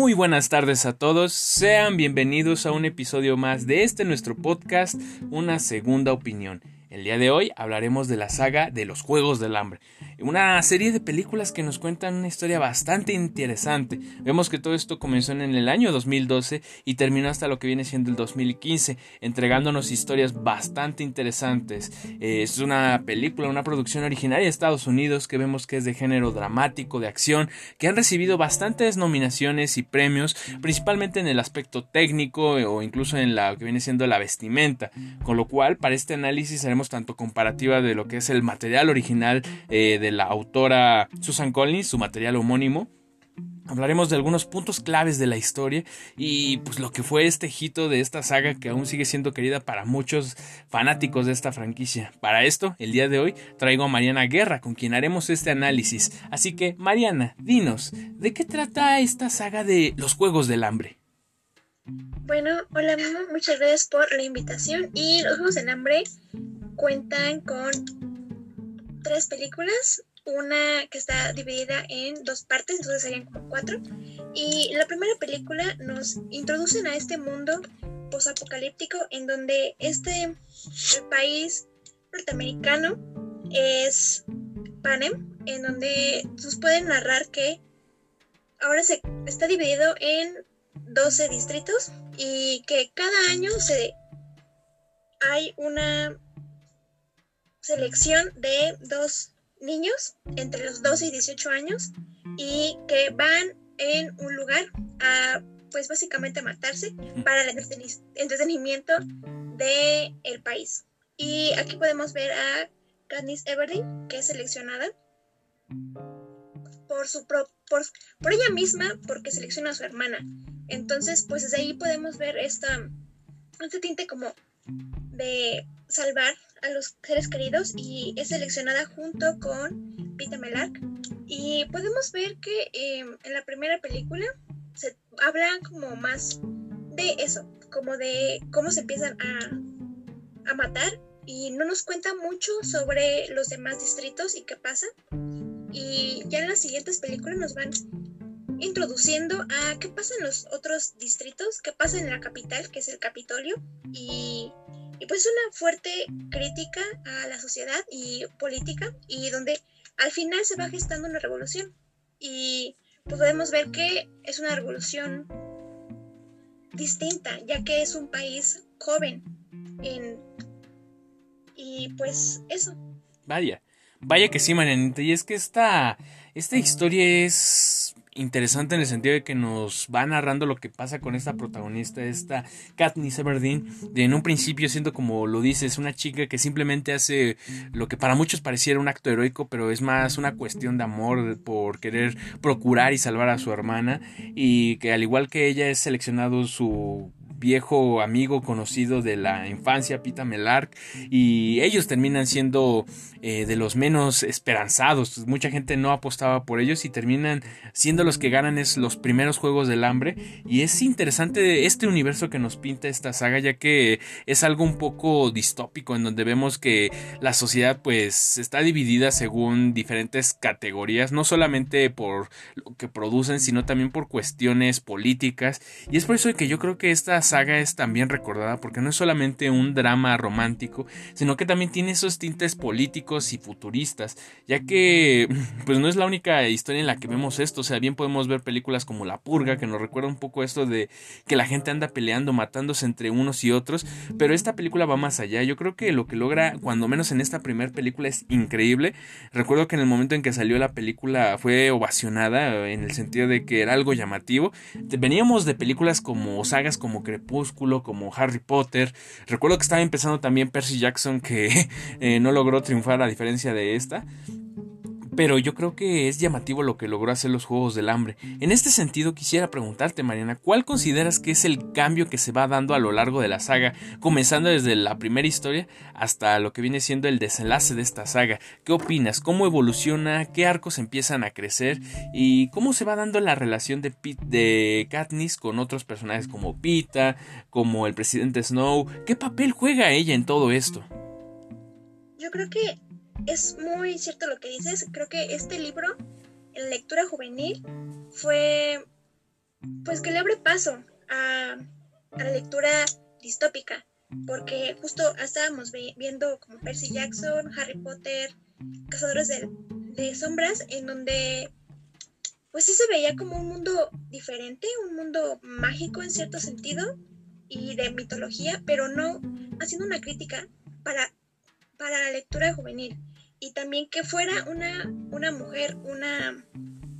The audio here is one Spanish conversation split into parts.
Muy buenas tardes a todos, sean bienvenidos a un episodio más de este nuestro podcast, Una Segunda Opinión. El día de hoy hablaremos de la saga de los Juegos del Hambre, una serie de películas que nos cuentan una historia bastante interesante. Vemos que todo esto comenzó en el año 2012 y terminó hasta lo que viene siendo el 2015, entregándonos historias bastante interesantes. Eh, es una película, una producción originaria de Estados Unidos que vemos que es de género dramático, de acción, que han recibido bastantes nominaciones y premios, principalmente en el aspecto técnico o incluso en la que viene siendo la vestimenta, con lo cual para este análisis haremos tanto comparativa de lo que es el material original eh, de la autora Susan Collins, su material homónimo. Hablaremos de algunos puntos claves de la historia y pues lo que fue este hito de esta saga que aún sigue siendo querida para muchos fanáticos de esta franquicia. Para esto, el día de hoy traigo a Mariana Guerra con quien haremos este análisis. Así que, Mariana, dinos, ¿de qué trata esta saga de los Juegos del Hambre? Bueno, hola muchas gracias por la invitación y los Juegos del Hambre cuentan con tres películas, una que está dividida en dos partes, entonces serían como cuatro. Y la primera película nos introducen a este mundo posapocalíptico en donde este país norteamericano es Panem, en donde nos pueden narrar que ahora se está dividido en 12 distritos y que cada año se hay una selección de dos niños entre los 12 y 18 años y que van en un lugar a pues básicamente matarse para el entretenimiento del el país. Y aquí podemos ver a Katniss Everdeen, que es seleccionada por, su por, por ella misma, porque selecciona a su hermana. Entonces, pues desde ahí podemos ver esta, este tinte como de salvar a los seres queridos y es seleccionada junto con Pita Melark. Y podemos ver que em, en la primera película se habla como más de eso, como de cómo se empiezan a, a matar y no nos cuenta mucho sobre los demás distritos y qué pasa. Y ya en las siguientes películas nos van introduciendo a qué pasa en los otros distritos, qué pasa en la capital, que es el Capitolio, y y pues una fuerte crítica a la sociedad y política y donde al final se va gestando una revolución. Y pues podemos ver que es una revolución distinta ya que es un país joven y pues eso. Vaya vaya que sí Marianita. Y es que esta esta historia es interesante en el sentido de que nos va narrando lo que pasa con esta protagonista, esta Katniss Everdeen, de en un principio siendo como lo dices, una chica que simplemente hace lo que para muchos pareciera un acto heroico, pero es más una cuestión de amor por querer procurar y salvar a su hermana y que al igual que ella es seleccionado su viejo amigo conocido de la infancia, Pita Melark, y ellos terminan siendo eh, de los menos esperanzados. Mucha gente no apostaba por ellos y terminan siendo los que ganan es los primeros juegos del hambre. Y es interesante este universo que nos pinta esta saga, ya que es algo un poco distópico, en donde vemos que la sociedad pues está dividida según diferentes categorías, no solamente por lo que producen, sino también por cuestiones políticas. Y es por eso que yo creo que esta saga es también recordada porque no es solamente un drama romántico, sino que también tiene esos tintes políticos y futuristas, ya que pues no es la única historia en la que vemos esto, o sea, bien podemos ver películas como La Purga, que nos recuerda un poco esto de que la gente anda peleando, matándose entre unos y otros, pero esta película va más allá, yo creo que lo que logra, cuando menos en esta primera película, es increíble, recuerdo que en el momento en que salió la película fue ovacionada, en el sentido de que era algo llamativo, veníamos de películas como sagas como Crepúsculo, como Harry Potter. Recuerdo que estaba empezando también Percy Jackson, que eh, no logró triunfar a diferencia de esta pero yo creo que es llamativo lo que logró hacer los Juegos del Hambre. En este sentido quisiera preguntarte, Mariana, ¿cuál consideras que es el cambio que se va dando a lo largo de la saga, comenzando desde la primera historia hasta lo que viene siendo el desenlace de esta saga? ¿Qué opinas? ¿Cómo evoluciona? ¿Qué arcos empiezan a crecer? ¿Y cómo se va dando la relación de, de Katniss con otros personajes como Pita, como el presidente Snow? ¿Qué papel juega ella en todo esto? Yo creo que es muy cierto lo que dices. Creo que este libro, en lectura juvenil, fue pues que le abre paso a, a la lectura distópica, porque justo estábamos viendo como Percy Jackson, Harry Potter, Cazadores de, de Sombras, en donde pues sí se veía como un mundo diferente, un mundo mágico en cierto sentido y de mitología, pero no haciendo una crítica para, para la lectura juvenil. Y también que fuera una, una mujer, una,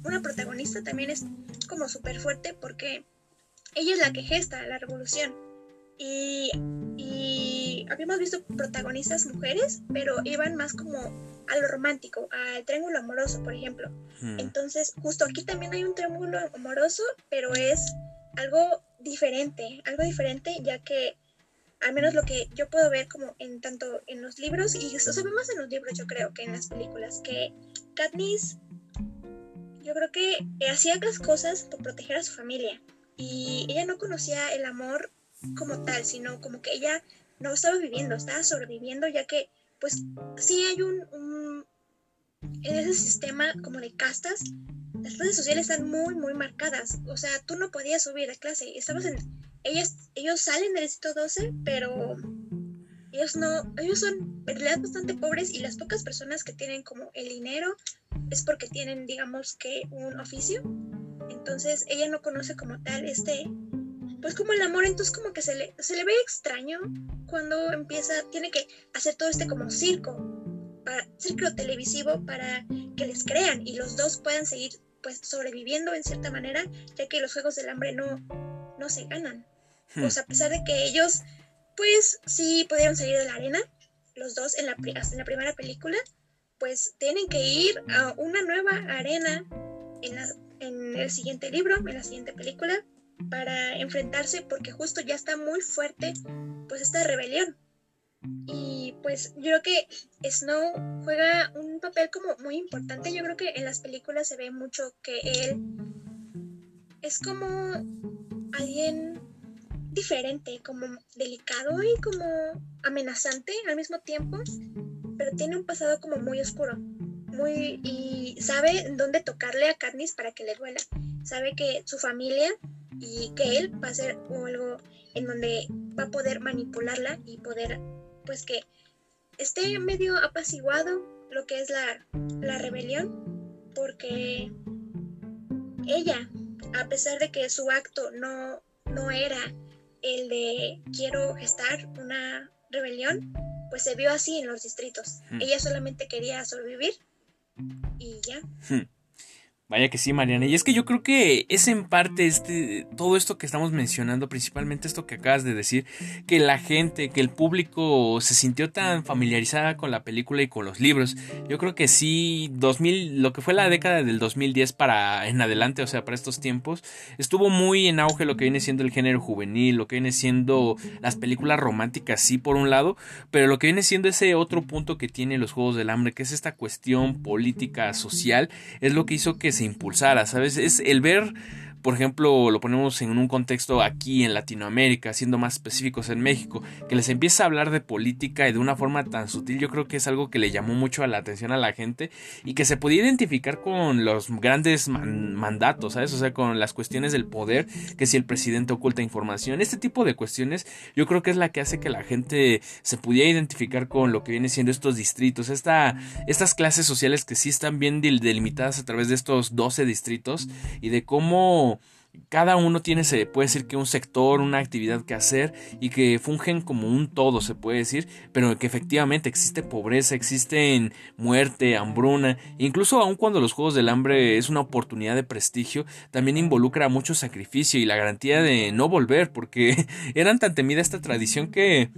una protagonista también es como súper fuerte porque ella es la que gesta la revolución. Y, y habíamos visto protagonistas mujeres, pero iban más como a lo romántico, al triángulo amoroso, por ejemplo. Hmm. Entonces, justo aquí también hay un triángulo amoroso, pero es algo diferente, algo diferente, ya que al menos lo que yo puedo ver como en tanto en los libros, y eso se ve más en los libros yo creo que en las películas, que Katniss yo creo que hacía las cosas por proteger a su familia y ella no conocía el amor como tal, sino como que ella no estaba viviendo, estaba sobreviviendo ya que pues sí hay un, en ese sistema como de castas, las redes sociales están muy, muy marcadas. O sea, tú no podías subir de clase. Estabas en. Ellas, ellos salen del distrito 12, pero ellos no. Ellos son en realidad bastante pobres y las pocas personas que tienen como el dinero es porque tienen, digamos que, un oficio. Entonces ella no conoce como tal este. Pues como el amor, entonces como que se le, se le ve extraño cuando empieza, tiene que hacer todo este como circo, para, circo televisivo para que les crean y los dos puedan seguir pues sobreviviendo en cierta manera, ya que los Juegos del Hambre no, no se ganan. Sea, a pesar de que ellos pues sí pudieron salir de la arena, los dos en la, en la primera película, pues tienen que ir a una nueva arena en, la, en el siguiente libro, en la siguiente película, para enfrentarse porque justo ya está muy fuerte pues esta rebelión. Y pues yo creo que Snow juega un papel como muy importante. Yo creo que en las películas se ve mucho que él es como alguien diferente, como delicado y como amenazante al mismo tiempo, pero tiene un pasado como muy oscuro. Muy, y sabe dónde tocarle a Katniss para que le duela. Sabe que su familia y que él va a hacer algo en donde va a poder manipularla y poder, pues que esté medio apaciguado lo que es la, la rebelión, porque ella, a pesar de que su acto no, no era el de quiero gestar una rebelión, pues se vio así en los distritos. Hmm. Ella solamente quería sobrevivir y ya. Hmm. Vaya que sí, Mariana. Y es que yo creo que es en parte este, todo esto que estamos mencionando, principalmente esto que acabas de decir, que la gente, que el público se sintió tan familiarizada con la película y con los libros. Yo creo que sí, 2000, lo que fue la década del 2010 para en adelante, o sea, para estos tiempos, estuvo muy en auge lo que viene siendo el género juvenil, lo que viene siendo las películas románticas, sí, por un lado, pero lo que viene siendo ese otro punto que tiene los Juegos del Hambre, que es esta cuestión política, social, es lo que hizo que se impulsara, ¿sabes? Es el ver por ejemplo, lo ponemos en un contexto aquí en Latinoamérica, siendo más específicos en México, que les empieza a hablar de política y de una forma tan sutil, yo creo que es algo que le llamó mucho la atención a la gente y que se podía identificar con los grandes mandatos, ¿sabes? O sea, con las cuestiones del poder, que si el presidente oculta información, este tipo de cuestiones, yo creo que es la que hace que la gente se pudiera identificar con lo que viene siendo estos distritos, esta, estas clases sociales que sí están bien delimitadas a través de estos 12 distritos y de cómo cada uno tiene, se puede decir que un sector, una actividad que hacer y que fungen como un todo, se puede decir, pero que efectivamente existe pobreza, existe muerte, hambruna, incluso aun cuando los Juegos del Hambre es una oportunidad de prestigio, también involucra mucho sacrificio y la garantía de no volver, porque eran tan temida esta tradición que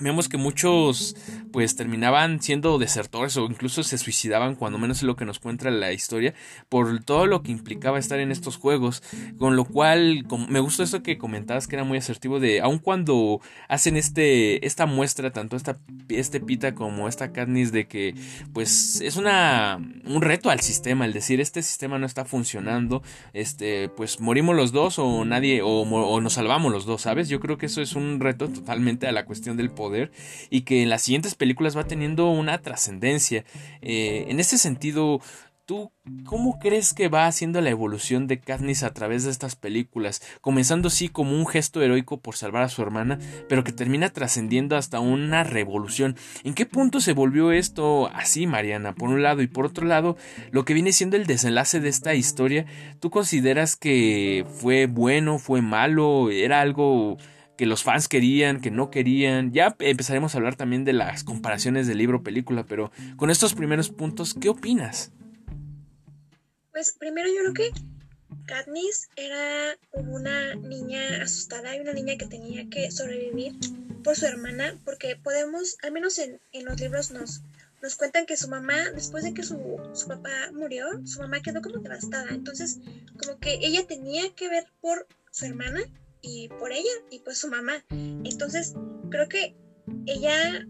vemos que muchos pues terminaban siendo desertores o incluso se suicidaban cuando menos es lo que nos cuenta la historia por todo lo que implicaba estar en estos juegos. Con lo cual me gustó esto que comentabas que era muy asertivo de aun cuando hacen este esta muestra tanto esta este pita como esta Katniss de que pues es una un reto al sistema el decir este sistema no está funcionando este pues morimos los dos o nadie o, o nos salvamos los dos sabes yo creo que eso es un reto totalmente a la cuestión del poder y que en las siguientes películas va teniendo una trascendencia. Eh, en este sentido, ¿Tú cómo crees que va haciendo la evolución de Katniss a través de estas películas? Comenzando así como un gesto heroico por salvar a su hermana, pero que termina trascendiendo hasta una revolución. ¿En qué punto se volvió esto así, Mariana? Por un lado y por otro lado, lo que viene siendo el desenlace de esta historia, ¿tú consideras que fue bueno, fue malo, era algo que los fans querían, que no querían. Ya empezaremos a hablar también de las comparaciones de libro-película, pero con estos primeros puntos, ¿qué opinas? Pues primero yo creo que Katniss era una niña asustada y una niña que tenía que sobrevivir por su hermana, porque podemos, al menos en, los libros nos, nos cuentan que su mamá, después de que su, su, papá murió, su mamá quedó como devastada. Entonces, como que ella tenía que ver por su hermana y por ella y pues su mamá. Entonces, creo que ella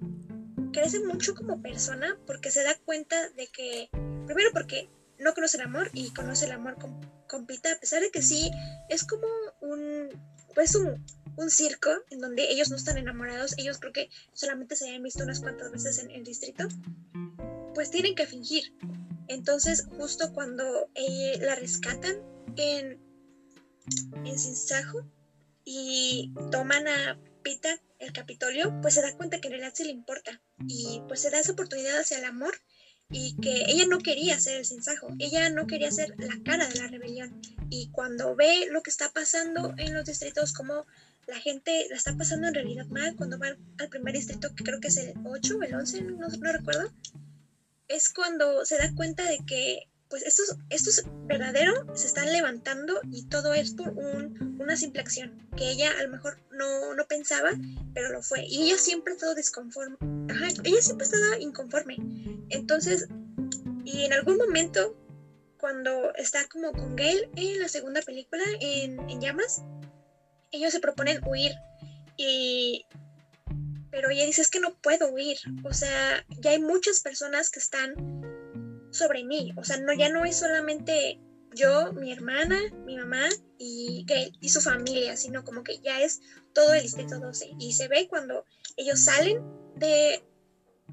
crece mucho como persona porque se da cuenta de que, primero porque no conoce el amor y conoce el amor con, con Pita, a pesar de que sí, es como un, pues un, un, circo en donde ellos no están enamorados, ellos creo que solamente se habían visto unas cuantas veces en el distrito, pues tienen que fingir. Entonces, justo cuando la rescatan en, en Sinsajo y toman a Pita el Capitolio, pues se da cuenta que en realidad se le importa y pues se da esa oportunidad hacia el amor y que ella no quería ser el sinsajo, ella no quería ser la cara de la rebelión. Y cuando ve lo que está pasando en los distritos, como la gente la está pasando en realidad mal, cuando va al primer distrito, que creo que es el 8 o el 11, no, no recuerdo, es cuando se da cuenta de que pues estos, estos verdaderos se están levantando y todo es por una simple acción que ella a lo mejor no, no pensaba, pero lo fue. Y ella siempre ha estado desconforme. Ajá, ella siempre ha estado inconforme. Entonces, y en algún momento, cuando está como con Gail en la segunda película, en, en llamas, ellos se proponen huir. Y pero ella dice es que no puedo huir, o sea, ya hay muchas personas que están sobre mí. O sea, no, ya no es solamente yo, mi hermana, mi mamá y, y su familia, sino como que ya es todo el distrito 12. Y se ve cuando ellos salen de,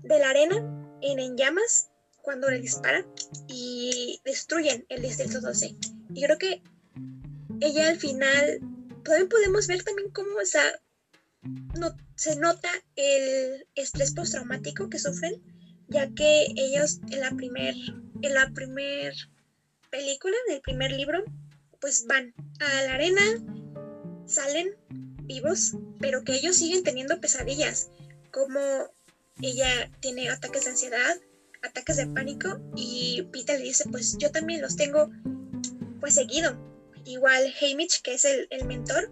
de la arena en, en llamas, cuando le disparan y destruyen el distrito 12. Y creo que ella al final, también podemos ver también cómo o sea, no, se nota el estrés postraumático que sufren ya que ellos en la primer, en la primer película, del primer libro, pues van a la arena, salen vivos, pero que ellos siguen teniendo pesadillas, como ella tiene ataques de ansiedad, ataques de pánico, y Peter le dice, pues yo también los tengo pues seguido. Igual Hamish, que es el, el mentor,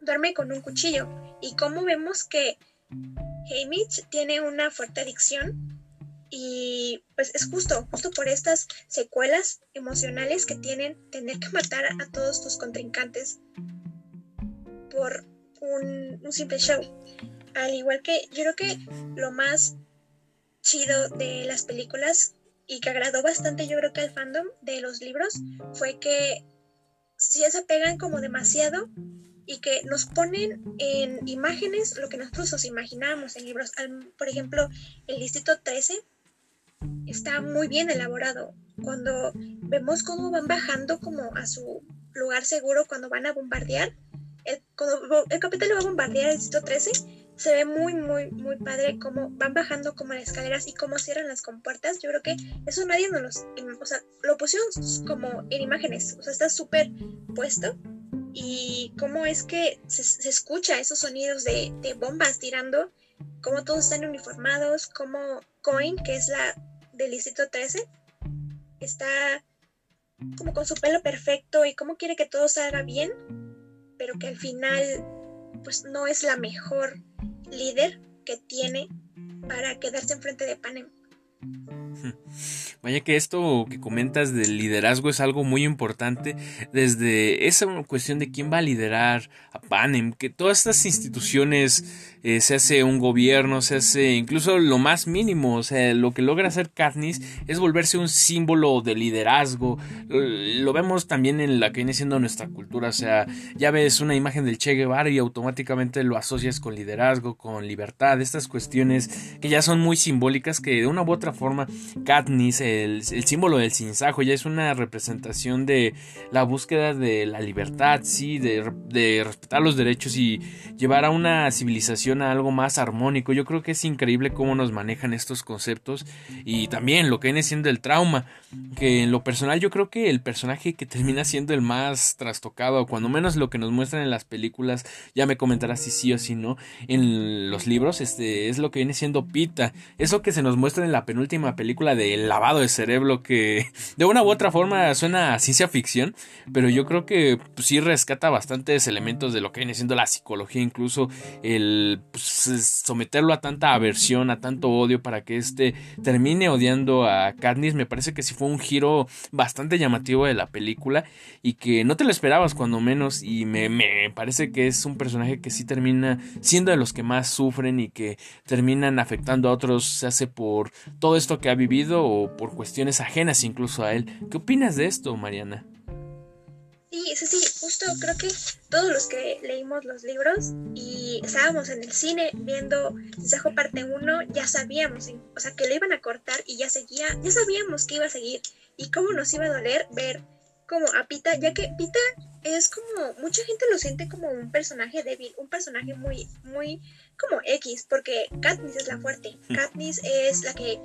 duerme con un cuchillo. Y como vemos que Hamish tiene una fuerte adicción y pues es justo, justo por estas secuelas emocionales que tienen tener que matar a todos tus contrincantes por un, simple show. Al igual que yo creo que lo más chido de las películas y que agradó bastante yo creo que al fandom de los libros fue que si se pegan como demasiado y que nos ponen en imágenes lo que nosotros nos imaginábamos en libros. por ejemplo, el Distrito 13 está muy bien elaborado. Cuando vemos cómo van bajando como a su lugar seguro cuando van a bombardear, el, cuando el capitán lo va a bombardear el distrito 13, se ve muy, muy, muy padre cómo van bajando como las escaleras y cómo cierran las compuertas. Yo creo que eso nadie nos los, o sea, lo pusieron como en imágenes, o sea, está súper puesto. Y cómo es que se, escucha esos sonidos de, de bombas tirando, cómo todos están uniformados, cómo Coin, que es la del distrito 13 está como con su pelo perfecto y como quiere que todo salga bien, pero que al final pues no es la mejor líder que tiene para quedarse enfrente de Panem. Vaya que esto que comentas del liderazgo es algo muy importante desde esa cuestión de quién va a liderar a Panem, que todas estas instituciones eh, se hace un gobierno, se hace incluso lo más mínimo, o sea, lo que logra hacer Katniss es volverse un símbolo de liderazgo, lo vemos también en la que viene siendo nuestra cultura, o sea, ya ves una imagen del Che Guevara y automáticamente lo asocias con liderazgo, con libertad, estas cuestiones que ya son muy simbólicas que de una u otra forma Katniss el, símbolo del sinsajo, ya es una representación de la búsqueda de la libertad, sí, de, de, respetar los derechos y llevar a una civilización a algo más armónico. Yo creo que es increíble cómo nos manejan estos conceptos y también lo que viene siendo el trauma, que en lo personal yo creo que el personaje que termina siendo el más trastocado, cuando menos lo que nos muestran en las películas, ya me comentarás si sí o si no, en los libros, este es lo que viene siendo Pita, eso que se nos muestra en la penúltima película de lavado de cerebro que de una u otra forma suena a ciencia ficción, pero yo creo que pues, sí rescata bastantes elementos de lo que viene siendo la psicología, incluso el pues, someterlo a tanta aversión, a tanto odio para que éste termine odiando a Katniss, me parece que sí fue un giro bastante llamativo de la película y que no te lo esperabas cuando menos y me, me parece que es un personaje que sí termina siendo de los que más sufren y que terminan afectando a otros, se hace por todo esto que ha vivido o por cuestiones ajenas incluso a él. ¿Qué opinas de esto, Mariana? Sí, sí, sí, justo creo que todos los que leímos los libros y estábamos en el cine viendo Consejo parte 1, ya sabíamos, o sea, que lo iban a cortar y ya seguía, ya sabíamos que iba a seguir y cómo nos iba a doler ver como a Pita, ya que Pita es como, mucha gente lo siente como un personaje débil, un personaje muy, muy como X, porque Katniss es la fuerte, Katniss es la que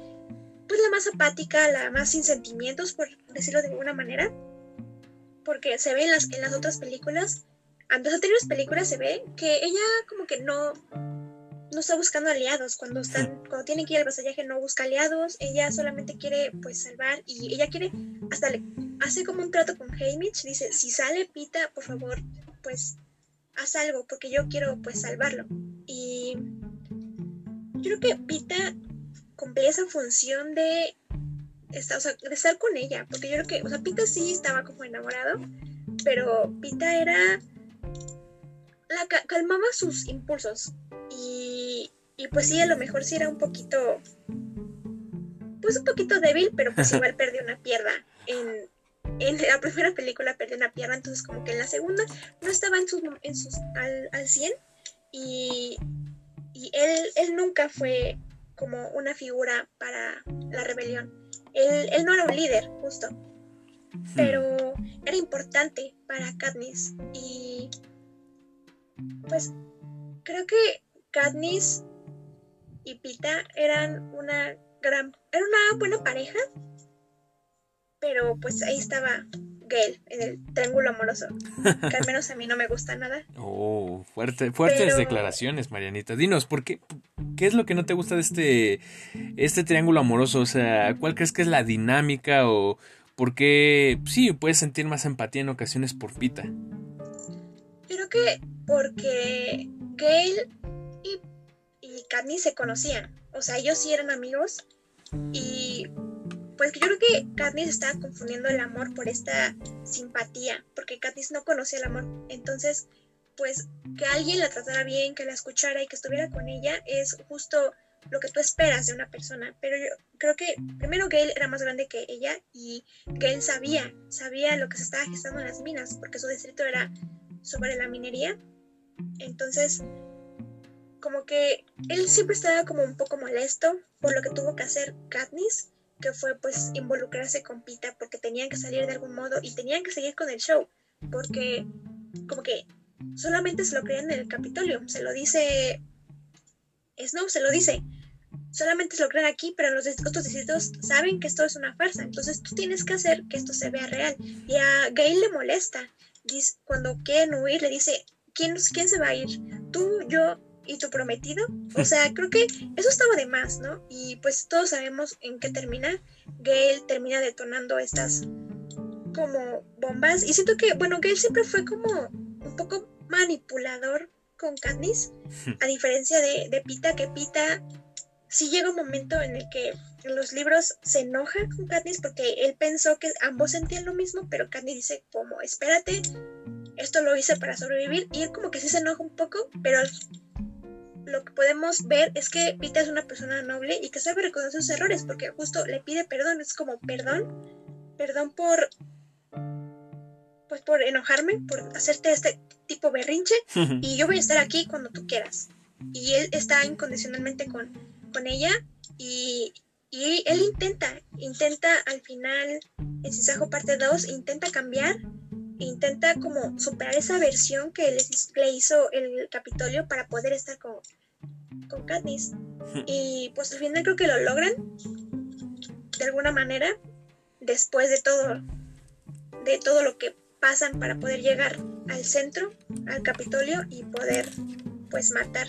pues la más apática, la más sin sentimientos, por decirlo de alguna manera, porque se ve en las, en las otras películas, en las anteriores películas se ve que ella como que no, no está buscando aliados, cuando están, cuando tiene que ir al vasallaje no busca aliados, ella solamente quiere pues salvar y ella quiere, hasta le hace como un trato con Haymitch, dice, si sale Pita, por favor, pues haz algo, porque yo quiero pues salvarlo. Y yo creo que Pita cumplía esa función de estar, de estar con ella, porque yo creo que, o sea, Pita sí estaba como enamorado, pero Pita era, la calmaba sus impulsos y, y pues sí, a lo mejor sí era un poquito, pues un poquito débil, pero pues igual perdió una pierna en, en la primera película perdió una pierna, entonces como que en la segunda no estaba en sus, en sus al, al 100 y, y él, él nunca fue como una figura para la rebelión. Él, no era un líder, justo, pero era importante para Katniss y pues creo que Katniss y Pita eran una gran, era una buena pareja, pero pues ahí estaba Gale en el triángulo amoroso, que al menos a mí no me gusta nada. Oh, fuerte, fuertes declaraciones, Marianita. Dinos, ¿por qué, qué es lo que no te gusta de este, este triángulo amoroso? O sea, ¿cuál crees que es la dinámica o por qué, sí, puedes sentir más empatía en ocasiones por Pita? Creo que porque Gale y, y se conocían, o sea, ellos sí eran amigos y pues yo creo que Katniss estaba confundiendo el amor por esta simpatía, porque Katniss no conocía el amor. Entonces, pues que alguien la tratara bien, que la escuchara y que estuviera con ella es justo lo que tú esperas de una persona. Pero yo creo que primero Gale era más grande que ella y Gale sabía, sabía lo que se estaba gestando en las minas, porque su distrito era sobre la minería. Entonces, como que él siempre estaba como un poco molesto por lo que tuvo que hacer Katniss que fue pues involucrarse con Pita porque tenían que salir de algún modo y tenían que seguir con el show, porque como que solamente se lo creían en el Capitolio, se lo dice Snow, se lo dice, solamente se lo creen aquí, pero los otros distritos saben que esto es una farsa, entonces tú tienes que hacer que esto se vea real. Y a Gail le molesta, dice, cuando quieren huir, le dice, ¿quién, ¿quién se va a ir? ¿Tú, yo y tu prometido. O sea, creo que eso estaba de más, ¿no? Y pues todos sabemos en qué termina. Gale termina detonando estas como bombas. Y siento que, bueno, Gale siempre fue como un poco manipulador con Katniss. A diferencia de, de Pita, que Pita sí llega un momento en el que en los libros se enoja con Katniss porque él pensó que ambos sentían lo mismo, pero Katniss dice como, espérate, esto lo hice para sobrevivir. Y él como que sí se enoja un poco, pero lo que podemos ver es que Pita es una persona noble y que sabe reconocer sus errores, porque justo le pide perdón, es como perdón, perdón por pues por enojarme, por hacerte este tipo berrinche, y yo voy a estar aquí cuando tú quieras. Y él está incondicionalmente con, con ella, y, Y él intenta, intenta al final, en Cisajo parte 2, intenta cambiar, intenta como superar esa versión que le, hizo el Capitolio para poder estar con, con Katniss. Y pues al final creo que lo logran, de alguna manera, después de todo, de todo lo que pasan para poder llegar al centro, al Capitolio y poder pues matar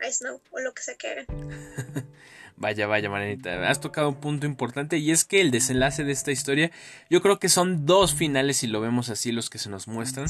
a Snow o lo que sea que hagan. Vaya, vaya, Maranita, has tocado un punto importante y es que el desenlace de esta historia, yo creo que son dos finales si lo vemos así los que se nos muestran.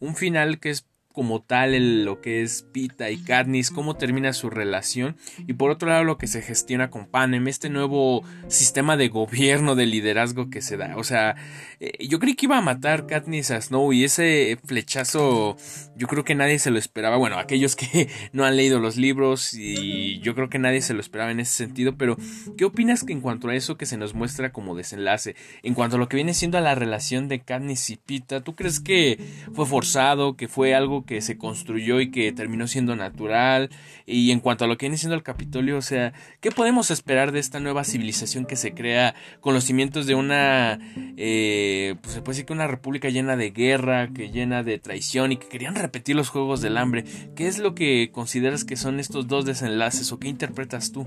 Un final que es como tal lo que es Pita y Katniss, cómo termina su relación y por otro lado lo que se gestiona con Panem, este nuevo sistema de gobierno, de liderazgo que se da. O sea, eh, yo creí que iba a matar Katniss a Snow y ese flechazo yo creo que nadie se lo esperaba. Bueno, aquellos que no han leído los libros y yo creo que nadie se lo esperaba en ese sentido, pero ¿qué opinas que en cuanto a eso que se nos muestra como desenlace? En cuanto a lo que viene siendo a la relación de Katniss y Pita, ¿tú crees que fue forzado, que fue algo que se construyó y que terminó siendo natural. Y en cuanto a lo que viene siendo el Capitolio, o sea, ¿qué podemos esperar de esta nueva civilización que se crea con los cimientos de una, eh, pues se puede decir que una república llena de guerra, que llena de traición y que querían repetir los Juegos del Hambre? ¿Qué es lo que consideras que son estos dos desenlaces o qué interpretas tú?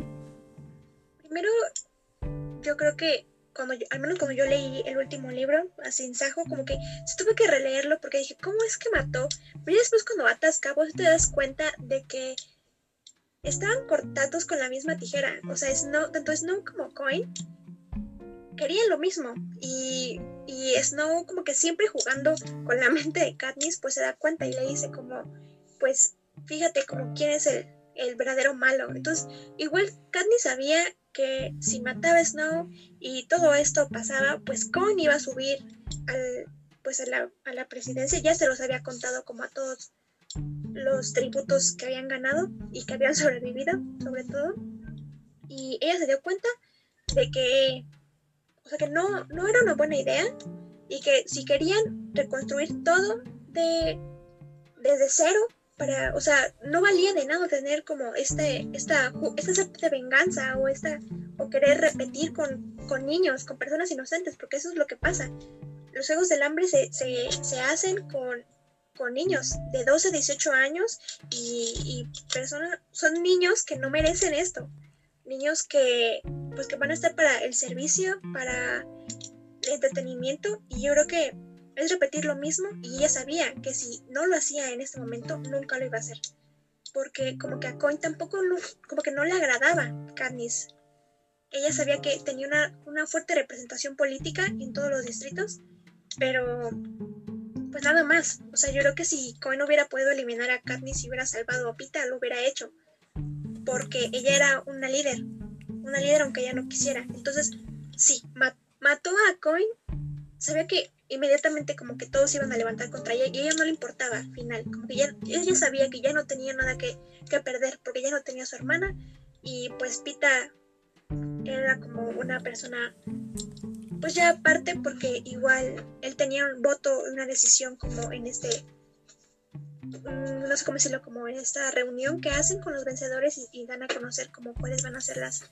Primero, yo creo que cuando al menos cuando yo leí el último libro, así en Sajo, como que se tuve que releerlo porque dije, ¿cómo es que mató? Pero después cuando atas cabos te das cuenta de que estaban cortados con la misma tijera. O sea, Snow, tanto Snow como Coin querían lo mismo. Y, y Snow como que siempre jugando con la mente de Katniss, pues se da cuenta y le dice como, pues fíjate como quién es el, el verdadero malo. Entonces, igual Katniss sabía que si mataba Snow y todo esto pasaba, pues Con iba a subir al, pues a la, a la presidencia, ya se los había contado como a todos los tributos que habían ganado y que habían sobrevivido, sobre todo. Y ella se dio cuenta de que, o sea, que no, no era una buena idea y que si querían reconstruir todo de, desde cero, para, o sea, no valía de nada tener como este, esta, esta venganza o esta, o querer repetir con, con, niños, con personas inocentes, porque eso es lo que pasa. Los juegos del hambre se, se, se hacen con, con, niños de 12 a 18 años y, y personas, son niños que no merecen esto. Niños que, pues que van a estar para el servicio, para el entretenimiento, y yo creo que es repetir lo mismo y ella sabía que si no lo hacía en este momento, nunca lo iba a hacer. Porque como que a Coin tampoco, como que no le agradaba Katniss. Ella sabía que tenía una, una fuerte representación política en todos los distritos, pero pues nada más. O sea, yo creo que si Coin hubiera podido eliminar a Katniss y hubiera salvado a Pita, lo hubiera hecho. Porque ella era una líder. Una líder aunque ella no quisiera. Entonces, sí, mató a Coin. Sabía que inmediatamente como que todos iban a levantar contra ella y ella no le importaba al final, como que ella sabía que ya no tenía nada que, perder porque ya no tenía a su hermana y pues Pita era como una persona pues ya aparte porque igual él tenía un voto, una decisión como en este, mm, no sé cómo decirlo, como en esta reunión que hacen con los vencedores y, dan a conocer como cuáles van a ser las,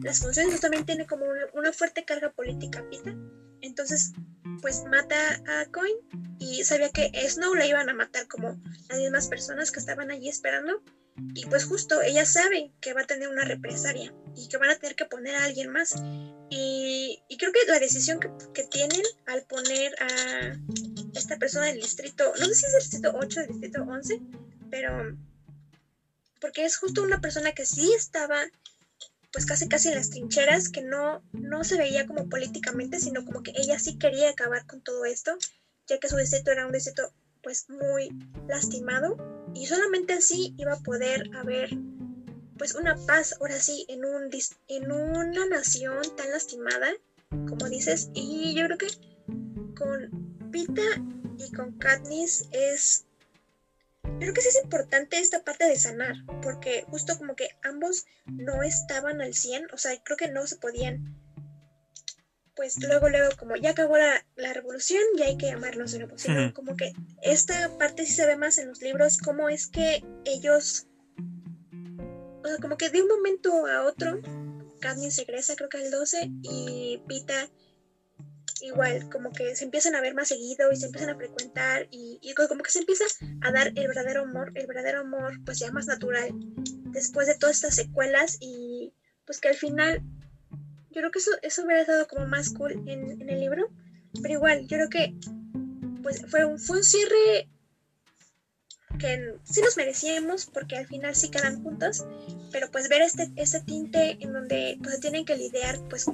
las funciones, también tiene como una fuerte carga política Pita, entonces pues mata a Coin y sabía que Snow la iban a matar como las mismas personas que estaban allí esperando. Y pues justo ella sabe que va a tener una represalia y que van a tener que poner a alguien más. Y, creo que la decisión que, tienen al poner a esta persona del distrito, no sé si es del distrito 8 o del distrito 11, pero porque es justo una persona que sí estaba pues casi casi en las trincheras, que no, no se veía como políticamente, sino como que ella sí quería acabar con todo esto, ya que su distrito era un distrito pues muy lastimado y solamente así iba a poder haber pues una paz ahora sí en un en una nación tan lastimada como dices y yo creo que con Pita y con Katniss es Creo que sí es importante esta parte de sanar, porque justo como que ambos no estaban al 100, o sea, creo que no se podían, pues luego, luego, como ya acabó la, revolución, ya hay que amarnos de nuevo, sino como que esta parte sí se ve más en los libros, cómo es que ellos, o sea, como que de un momento a otro, Katniss regresa creo que al 12 y Pita igual, como que se empiezan a ver más seguido y se empiezan a frecuentar y, como que se empieza a dar el verdadero amor, el verdadero amor pues ya más natural después de todas estas secuelas y pues que al final yo creo que eso, eso hubiera estado como más cool en, en el libro, pero igual, yo creo que pues fue un, fue un cierre que sí nos merecíamos porque al final sí quedan juntos, pero pues ver este, este tinte en donde pues tienen que lidiar pues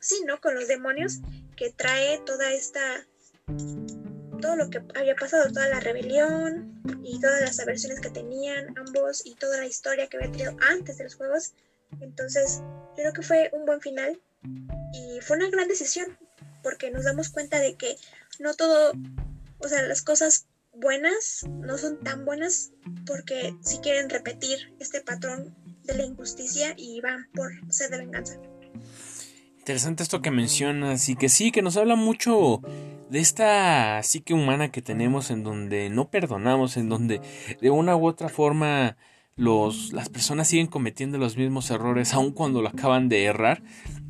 sí, ¿no? Con los demonios que trae toda esta todo lo que había pasado, toda la rebelión y todas las aversiones que tenían ambos y toda la historia que había tenido antes de los juegos. Entonces, yo creo que fue un buen final y fue una gran decisión porque nos damos cuenta de que no todo, o sea, las cosas buenas no son tan buenas porque si quieren repetir este patrón de la injusticia y van por sed de venganza. Interesante esto que mencionas y que sí, que nos habla mucho de esta psique humana que tenemos en donde no perdonamos, en donde de una u otra forma los, las personas siguen cometiendo los mismos errores aun cuando lo acaban de errar.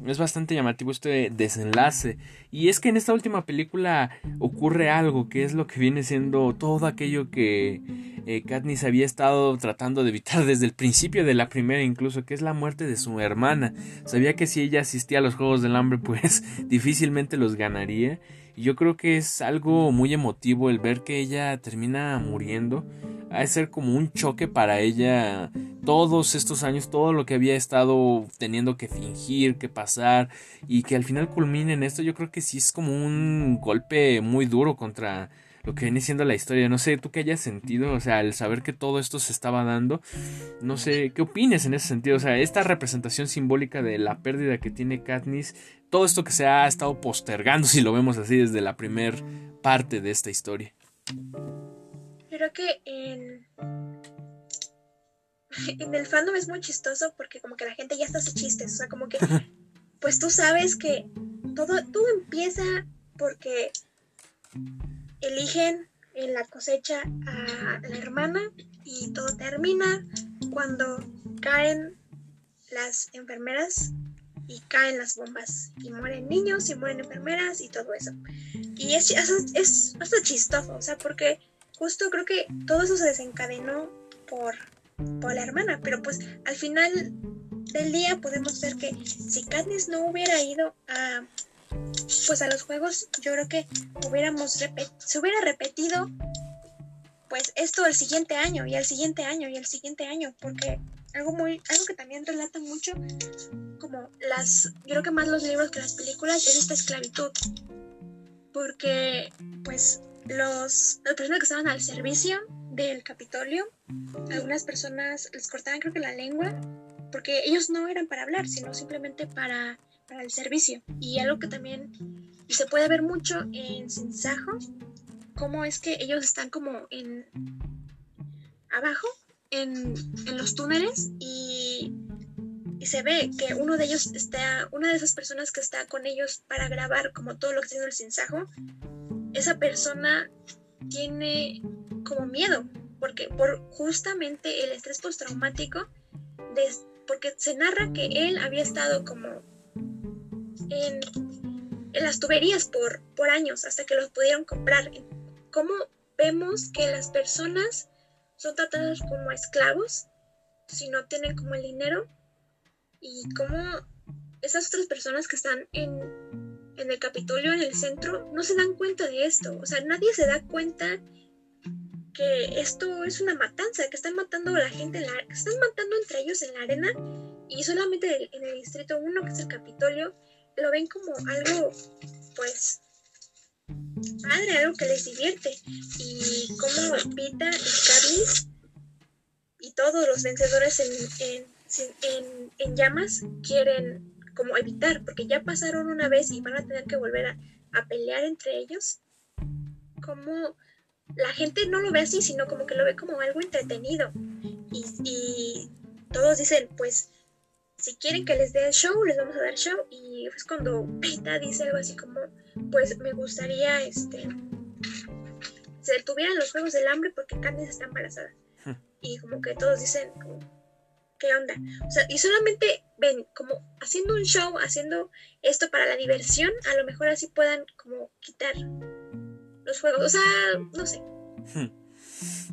Es bastante llamativo este desenlace. Y es que en esta última película ocurre algo que es lo que viene siendo todo aquello que eh, Katniss había estado tratando de evitar desde el principio de la primera incluso, que es la muerte de su hermana. Sabía que si ella asistía a los Juegos del Hambre pues difícilmente los ganaría. Y yo creo que es algo muy emotivo el ver que ella termina muriendo. Ha de ser como un choque para ella todos estos años, todo lo que había estado teniendo que fingir, que pasar y que al final culmine en esto, yo creo que sí es como un golpe muy duro contra lo que viene siendo la historia. No sé, tú qué hayas sentido, o sea, al saber que todo esto se estaba dando, no sé, ¿qué opines en ese sentido? O sea, esta representación simbólica de la pérdida que tiene Katniss, todo esto que se ha estado postergando, si lo vemos así, desde la primer parte de esta historia creo que en, en el fandom es muy chistoso porque como que la gente ya está hace chistes, o sea, como que pues tú sabes que todo, todo empieza porque eligen en la cosecha a la hermana y todo termina cuando caen las enfermeras y caen las bombas y mueren niños y mueren enfermeras y todo eso. Y es, es, hasta chistoso, o sea, porque justo creo que todo eso se desencadenó por, por la hermana, pero pues al final del día podemos ver que si Katniss no hubiera ido a pues a los juegos, yo creo que hubiéramos se hubiera repetido pues esto el siguiente año y el siguiente año y el siguiente año, porque algo muy algo que también relata mucho como las yo creo que más los libros que las películas es esta esclavitud. Porque pues los, las personas que estaban al servicio del Capitolio, algunas personas les cortaban creo que la lengua, porque ellos no eran para hablar, sino simplemente para, para el servicio. Y algo que también se puede ver mucho en Sinsajo, cómo es que ellos están como en abajo, en, en los túneles, y, y, se ve que uno de ellos está, una de esas personas que está con ellos para grabar como todo lo que está haciendo el Sinsajo, esa persona tiene como miedo, porque por justamente el estrés postraumático, porque se narra que él había estado como en, en las tuberías por, por años hasta que los pudieron comprar. ¿Cómo vemos que las personas son tratadas como esclavos si no tienen como el dinero? Y cómo esas otras personas que están en en el Capitolio, en el centro, no se dan cuenta de esto. O sea, nadie se da cuenta que esto es una matanza, que están matando a la gente, la, que están matando entre ellos en la arena y solamente en el distrito 1, que es el Capitolio, lo ven como algo, pues, padre, algo que les divierte. Y como Pita y Carly y todos los vencedores en, en, en llamas quieren como evitar, porque ya pasaron una vez y van a tener que volver a, pelear entre ellos, como la gente no lo ve así, sino como que lo ve como algo entretenido. Y, todos dicen, pues, si quieren que les dé el show, les vamos a dar show. Y es cuando Pita dice algo así como, pues me gustaría, este, se detuvieran los Juegos del Hambre porque Candice está embarazada. Y como que todos dicen, qué onda. O sea, y solamente ven como haciendo un show, haciendo esto para la diversión, a lo mejor así puedan como quitar los juegos. O sea, no sé.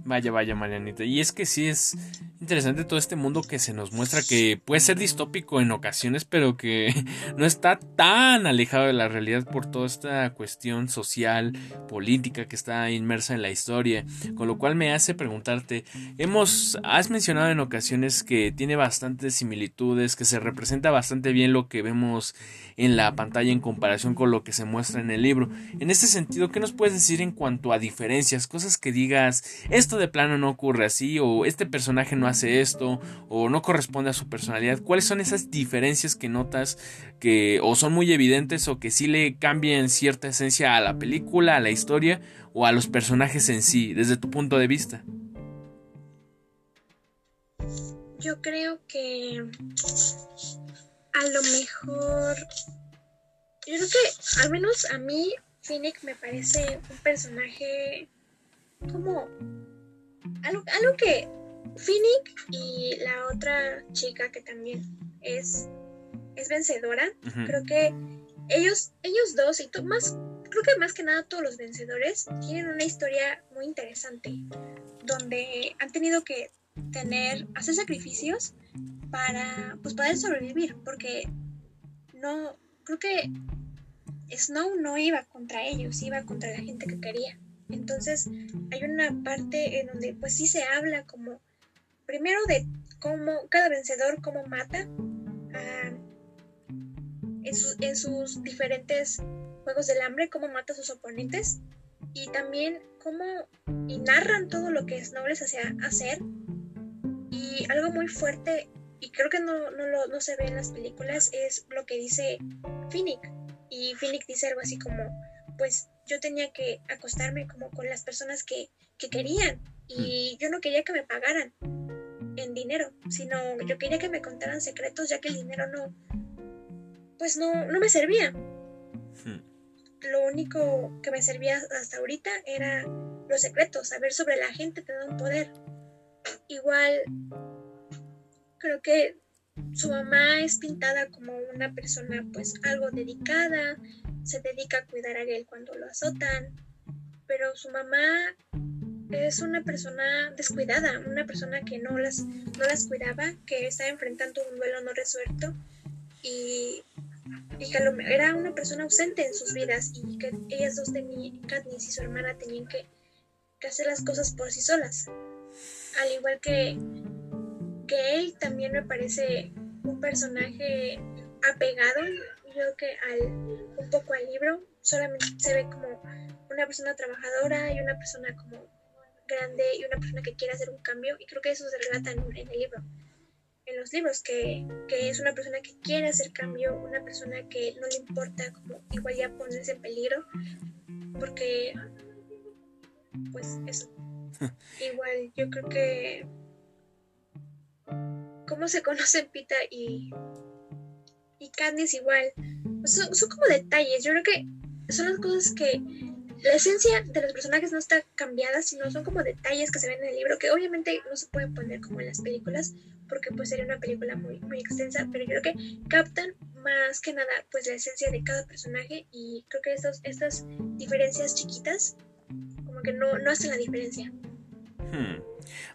Vaya, vaya, Marianita. Y es que sí es interesante todo este mundo que se nos muestra que puede ser distópico en ocasiones, pero que no está tan alejado de la realidad por toda esta cuestión social, política que está inmersa en la historia. Con lo cual me hace preguntarte, hemos, has mencionado en ocasiones que tiene bastantes similitudes, que se representa bastante bien lo que vemos en la pantalla en comparación con lo que se muestra en el libro. En este sentido, ¿qué nos puedes decir en cuanto a diferencias? Cosas que digas, esto de plano no ocurre así, o este personaje no hace esto, o no corresponde a su personalidad. ¿Cuáles son esas diferencias que notas que o son muy evidentes o que sí le cambian cierta esencia a la película, a la historia o a los personajes en sí, desde tu punto de vista? Yo creo que a lo mejor, yo creo que al menos a mí Phoenix me parece un personaje como algo, algo que Phoenix y la otra chica que también es, es vencedora, creo que ellos, ellos dos y más, creo que más que nada todos los vencedores tienen una historia muy interesante donde han tenido que tener, hacer sacrificios para pues poder sobrevivir, porque no, creo que Snow no iba contra ellos, iba contra la gente que quería. Entonces hay una parte en donde pues sí se habla como primero de cómo cada vencedor cómo mata en, sus diferentes juegos del hambre, cómo mata a sus oponentes y también cómo y narran todo lo que Snow les hacía hacer. Y algo muy fuerte y creo que no, no, no se ve en las películas es lo que dice Finnick. Y Finnick dice algo así como pues yo tenía que acostarme como con las personas que, querían y mm. yo no quería que me pagaran en dinero, sino yo quería que me contaran secretos ya que el dinero no, pues no, no me servía. Hmm. Lo único que me servía hasta ahorita era los secretos, saber sobre la gente te da un poder. Igual, creo que su mamá es pintada como una persona pues algo dedicada, se dedica a cuidar a él cuando lo azotan, pero su mamá es una persona descuidada, una persona que no las, no las cuidaba, que estaba enfrentando un duelo no resuelto y, y era una persona ausente en sus vidas y que ellas dos tenían, Katniss y su hermana tenían que, que hacer las cosas por sí solas. Al igual que, que él también me parece un personaje apegado creo que al, un poco al libro, solamente se ve como una persona trabajadora y una persona como grande y una persona que quiere hacer un cambio y creo que eso se relata en, el libro, en los libros, que, que, es una persona que quiere hacer cambio, una persona que no le importa como igual ya ponerse en peligro, porque pues eso. igual yo creo que cómo se conocen Pita y y Candice igual. son, como detalles. Yo creo que son las cosas que la esencia de los personajes no está cambiada, sino son como detalles que se ven en el libro, que obviamente no se pueden poner como en las películas, porque pues sería una película muy, muy extensa, pero yo creo que captan más que nada pues la esencia de cada personaje y creo que estos, estas diferencias chiquitas como que no, no hacen la diferencia. Hmm.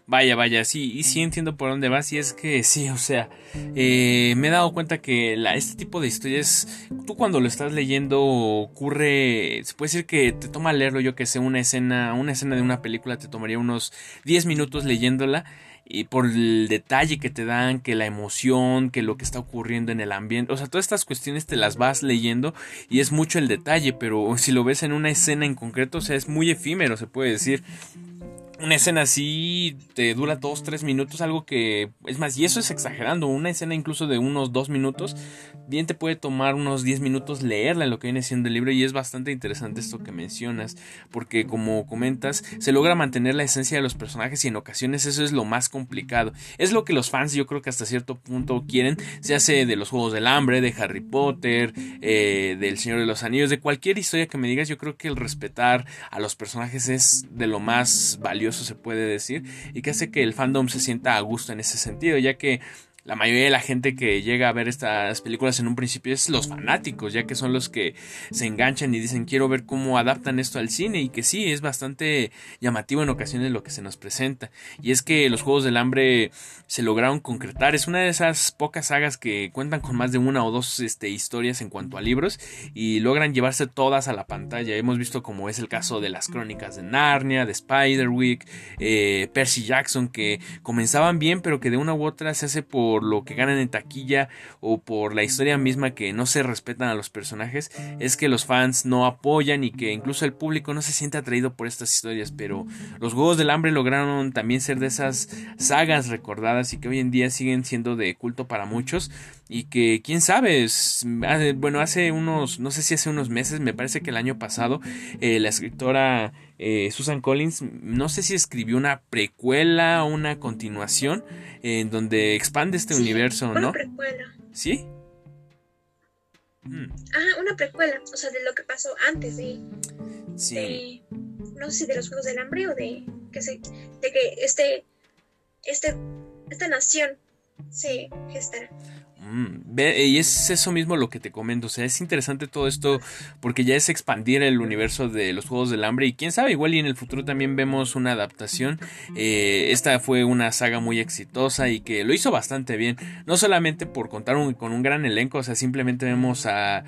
Vaya, vaya, sí, y sí entiendo por dónde vas, y es que sí, o sea, eh, me he dado cuenta que la, este tipo de historias, tú cuando lo estás leyendo ocurre, se puede decir que te toma leerlo, yo que sé, una escena, una escena de una película te tomaría unos 10 minutos leyéndola, y por el detalle que te dan, que la emoción, que lo que está ocurriendo en el ambiente, o sea, todas estas cuestiones te las vas leyendo y es mucho el detalle, pero si lo ves en una escena en concreto, o sea, es muy efímero, se puede decir una escena así te dura dos, tres minutos, algo que es más, y eso es exagerando, una escena incluso de unos dos minutos, bien te puede tomar unos diez minutos leerla en lo que viene siendo el libro y es bastante interesante esto que mencionas, porque como comentas, se logra mantener la esencia de los personajes y en ocasiones eso es lo más complicado. Es lo que los fans yo creo que hasta cierto punto quieren, se hace de los Juegos del Hambre, de Harry Potter, eh, del Señor de los Anillos, de cualquier historia que me digas, yo creo que el respetar a los personajes es de lo más valioso curioso se puede decir y que hace que el fandom se sienta a gusto en ese sentido, ya que la mayoría de la gente que llega a ver estas películas en un principio es los fanáticos, ya que son los que se enganchan y dicen quiero ver cómo adaptan esto al cine y que sí, es bastante llamativo en ocasiones lo que se nos presenta. Y es que los Juegos del Hambre se lograron concretar, es una de esas pocas sagas que cuentan con más de una o dos este, historias en cuanto a libros y logran llevarse todas a la pantalla. Hemos visto como es el caso de las crónicas de Narnia, de Spiderwick, eh, Percy Jackson, que comenzaban bien pero que de una u otra se hace por por lo que ganan en taquilla o por la historia misma que no se respetan a los personajes, es que los fans no apoyan y que incluso el público no se siente atraído por estas historias. Pero los Juegos del Hambre lograron también ser de esas sagas recordadas y que hoy en día siguen siendo de culto para muchos y que quién sabe, bueno, hace unos, no sé si hace unos meses, me parece que el año pasado, eh, la escritora eh, Susan Collins, no sé si escribió una precuela o una continuación en donde expande este universo, ¿no? Una precuela. ¿Sí? Mm. Ajá, una precuela, o sea, de lo que pasó antes de. Sí. no sé si de los Juegos del Hambre o de que se, de que este, este, esta nación se gestara. Mm, y es eso mismo lo que te comento, o sea, es interesante todo esto porque ya es expandir el universo de los Juegos del Hambre y quién sabe, igual y en el futuro también vemos una adaptación. Eh, esta fue una saga muy exitosa y que lo hizo bastante bien, no solamente por contar con un gran elenco, o sea, simplemente vemos a,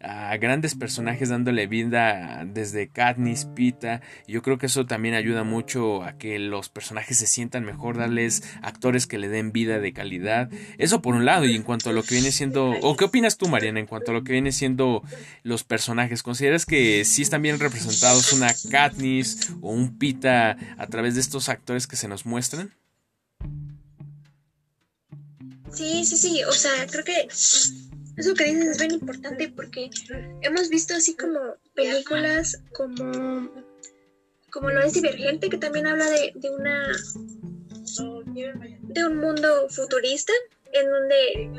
a grandes personajes dándole vida desde Katniss, Pita. Yo creo que eso también ayuda mucho a que los personajes se sientan mejor, darles actores que le den vida de calidad. Eso por un lado, y en cuanto a lo que viene siendo, o qué opinas tú, Mariana, en cuanto a lo que viene siendo los personajes, ¿consideras que sí están bien representados una Katniss o un Pita a través de estos actores que se nos muestran? Sí, sí, sí, o sea, creo que eso que dices es bien importante porque hemos visto así como películas como, como lo es Divergente, que también habla de, de una de un mundo futurista en donde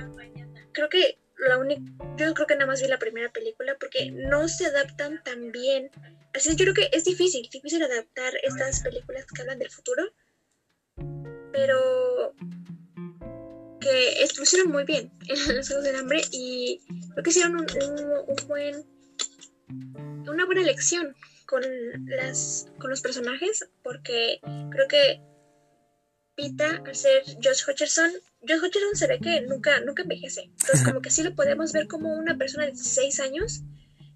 creo que la única yo creo que nada más vi la primera película porque no se adaptan tan bien. Así yo creo que es difícil difícil adaptar estas películas que hablan del futuro pero que expusieron muy bien en los Juegos del Hambre y creo que hicieron un, buen, una buena elección con, las, con los personajes porque creo que Pita, al ser Josh Hutcherson, Josh Hutcherson se ve que nunca, nunca envejece. Entonces, como que sí lo podemos ver como una persona de 16 años.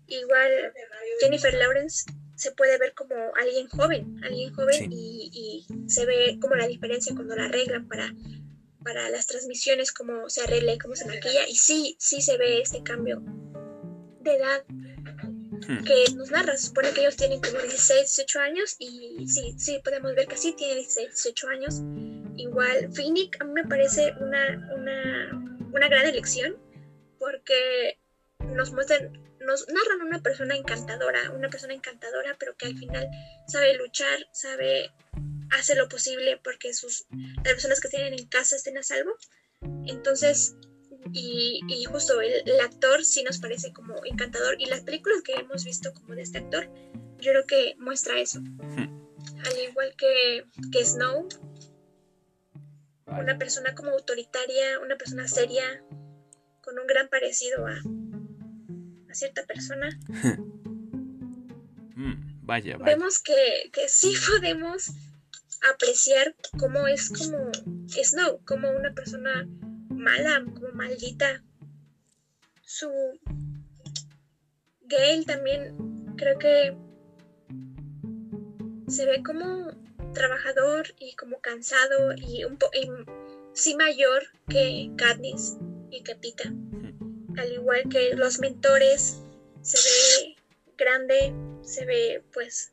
Igual Jennifer Lawrence se puede ver como alguien joven, alguien joven y, y, se ve como la diferencia cuando la arreglan para para las transmisiones, cómo se arregla y cómo se maquilla. Y sí, sí se ve este cambio de edad hmm. que nos narra. Se supone que ellos tienen como 16, 18 años y sí, sí, podemos ver que sí tiene 16, 18 años. Igual, Phoenix a mí me parece una, una, una gran elección porque nos muestran, nos narran una persona encantadora, una persona encantadora, pero que al final sabe luchar, sabe hace lo posible porque sus, las personas que tienen en casa estén a salvo. Entonces, y, justo el, actor sí nos parece como encantador. Y las películas que hemos visto como de este actor, yo creo que muestra eso. Hmm. Al igual que, que Snow, una persona como autoritaria, una persona seria, con un gran parecido a, a cierta persona. Hmm. vaya, vaya. Vemos que, que sí podemos apreciar cómo es como Snow, como una persona mala, como maldita. Su Gale también creo que se ve como trabajador y como cansado y un poco sí mayor que Katniss y que Pita. Al igual que los mentores, se ve grande, se ve pues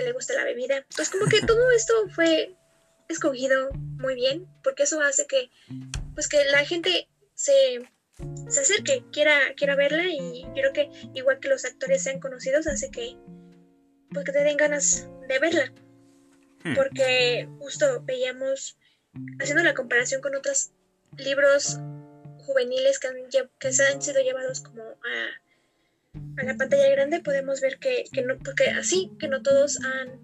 que le gusta la bebida. Pues como que todo esto fue escogido muy bien, porque eso hace que, pues que la gente se, se acerque, quiera, quiera verla y yo creo que igual que los actores sean conocidos hace que, pues que te den ganas de verla. Hmm. Porque justo veíamos, haciendo la comparación con otros libros juveniles que, han, que se han sido llevados como a a la pantalla grande podemos ver que, no, porque así, que no todos han,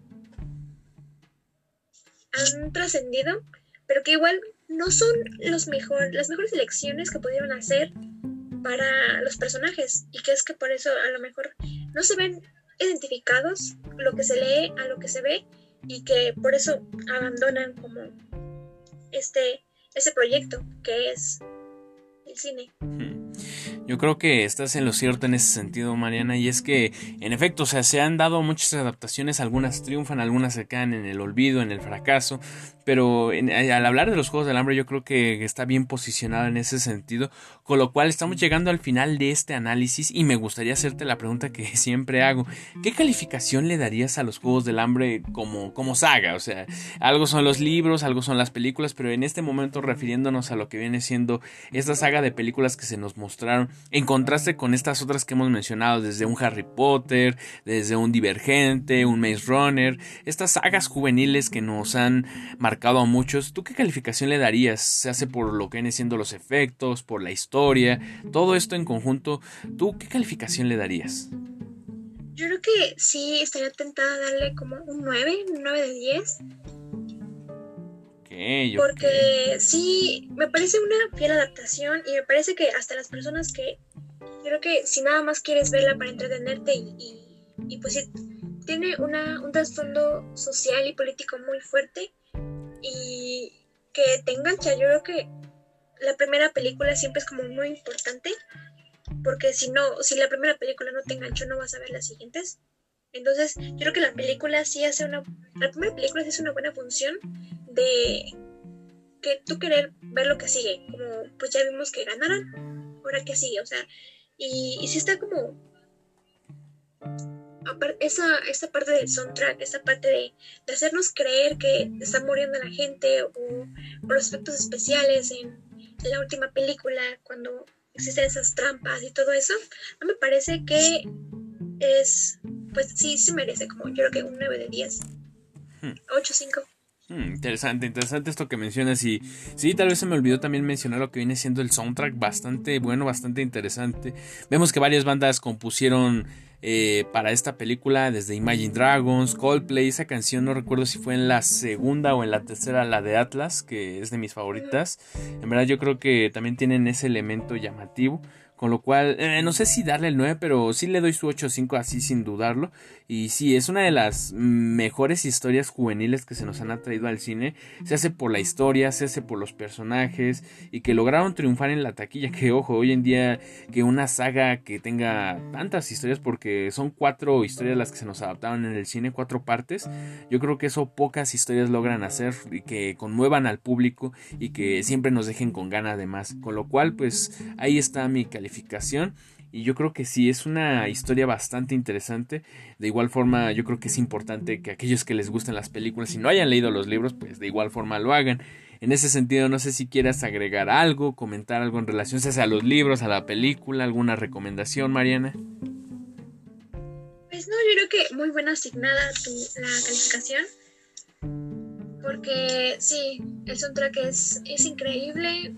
han trascendido, pero que igual no son los mejor, las mejores elecciones que pudieron hacer para los personajes y que es que por eso a lo mejor no se ven identificados lo que se lee a lo que se ve y que por eso abandonan como este ese proyecto que es el cine. Yo creo que estás en lo cierto en ese sentido, Mariana, y es que, en efecto, o sea, se han dado muchas adaptaciones, algunas triunfan, algunas se quedan en el olvido, en el fracaso, pero al hablar de los Juegos del Hambre yo creo que está bien posicionado en ese sentido, con lo cual estamos llegando al final de este análisis y me gustaría hacerte la pregunta que siempre hago, ¿qué calificación le darías a los Juegos del Hambre como, como saga? O sea, algo son los libros, algo son las películas, pero en este momento refiriéndonos a lo que viene siendo esta saga de películas que se nos mostraron, en contraste con estas otras que hemos mencionado, desde un Harry Potter, desde un Divergente, un Maze Runner, estas sagas juveniles que nos han marcado a muchos, ¿tú qué calificación le darías? Se hace por lo que viene siendo los efectos, por la historia, todo esto en conjunto, ¿tú qué calificación le darías? Yo creo que sí, estaría tentada a darle como un 9, un 9 de 10. Porque sí, me parece una fiel adaptación y me parece que hasta las personas que creo que si nada más quieres verla para entretenerte y, y, pues sí, tiene una, un trasfondo social y político muy fuerte y que te engancha. Yo creo que la primera película siempre es como muy importante porque si no, si la primera película no te enganchó no vas a ver las siguientes. Entonces, yo creo que la película sí hace una, la primera película sí hace una buena función de que tú querer ver lo que sigue, como pues ya vimos que ganaron, ahora que sigue, o sea, y, y sí está como esa, esta parte del soundtrack, esta parte de, hacernos creer que está muriendo la gente o, los efectos especiales en, la última película cuando existen esas trampas y todo eso, me parece que es, pues sí, se merece como yo creo que un 9 de 10, 8, 5. Hmm, interesante, interesante esto que mencionas y sí, tal vez se me olvidó también mencionar lo que viene siendo el soundtrack, bastante bueno, bastante interesante. Vemos que varias bandas compusieron eh, para esta película, desde Imagine Dragons, Coldplay, esa canción no recuerdo si fue en la segunda o en la tercera, la de Atlas, que es de mis favoritas. En verdad yo creo que también tienen ese elemento llamativo. Con lo cual, eh, no sé si darle el 9, pero sí le doy su 8.5 así sin dudarlo. Y sí, es una de las mejores historias juveniles que se nos han atraído al cine. Se hace por la historia, se hace por los personajes y que lograron triunfar en la taquilla. Que ojo, hoy en día que una saga que tenga tantas historias, porque son cuatro historias las que se nos adaptaron en el cine, cuatro partes. Yo creo que eso pocas historias logran hacer y que conmuevan al público y que siempre nos dejen con ganas de más. Con lo cual, pues ahí está mi calificación y yo creo que sí, es una historia bastante interesante. De igual forma, yo creo que es importante que aquellos que les gusten las películas y no hayan leído los libros, pues de igual forma lo hagan. En ese sentido, no sé si quieras agregar algo, comentar algo en relación a los libros, a la película, alguna recomendación, Mariana. Pues no, yo creo que muy buena asignada tu, la calificación. Porque sí, el soundtrack es, es increíble.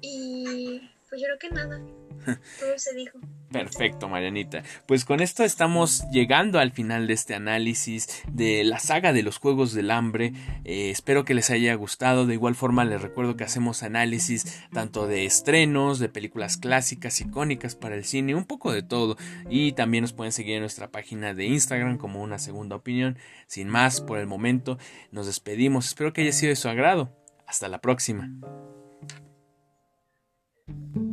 Y pues yo creo que nada. Todo se dijo. Perfecto, Marianita. Pues con esto estamos llegando al final de este análisis de la saga de los Juegos del Hambre. Eh, espero que les haya gustado. De igual forma les recuerdo que hacemos análisis tanto de estrenos, de películas clásicas, icónicas para el cine, un poco de todo. Y también nos pueden seguir en nuestra página de Instagram como una segunda opinión. Sin más, por el momento, nos despedimos. Espero que haya sido de su agrado. Hasta la próxima. thank you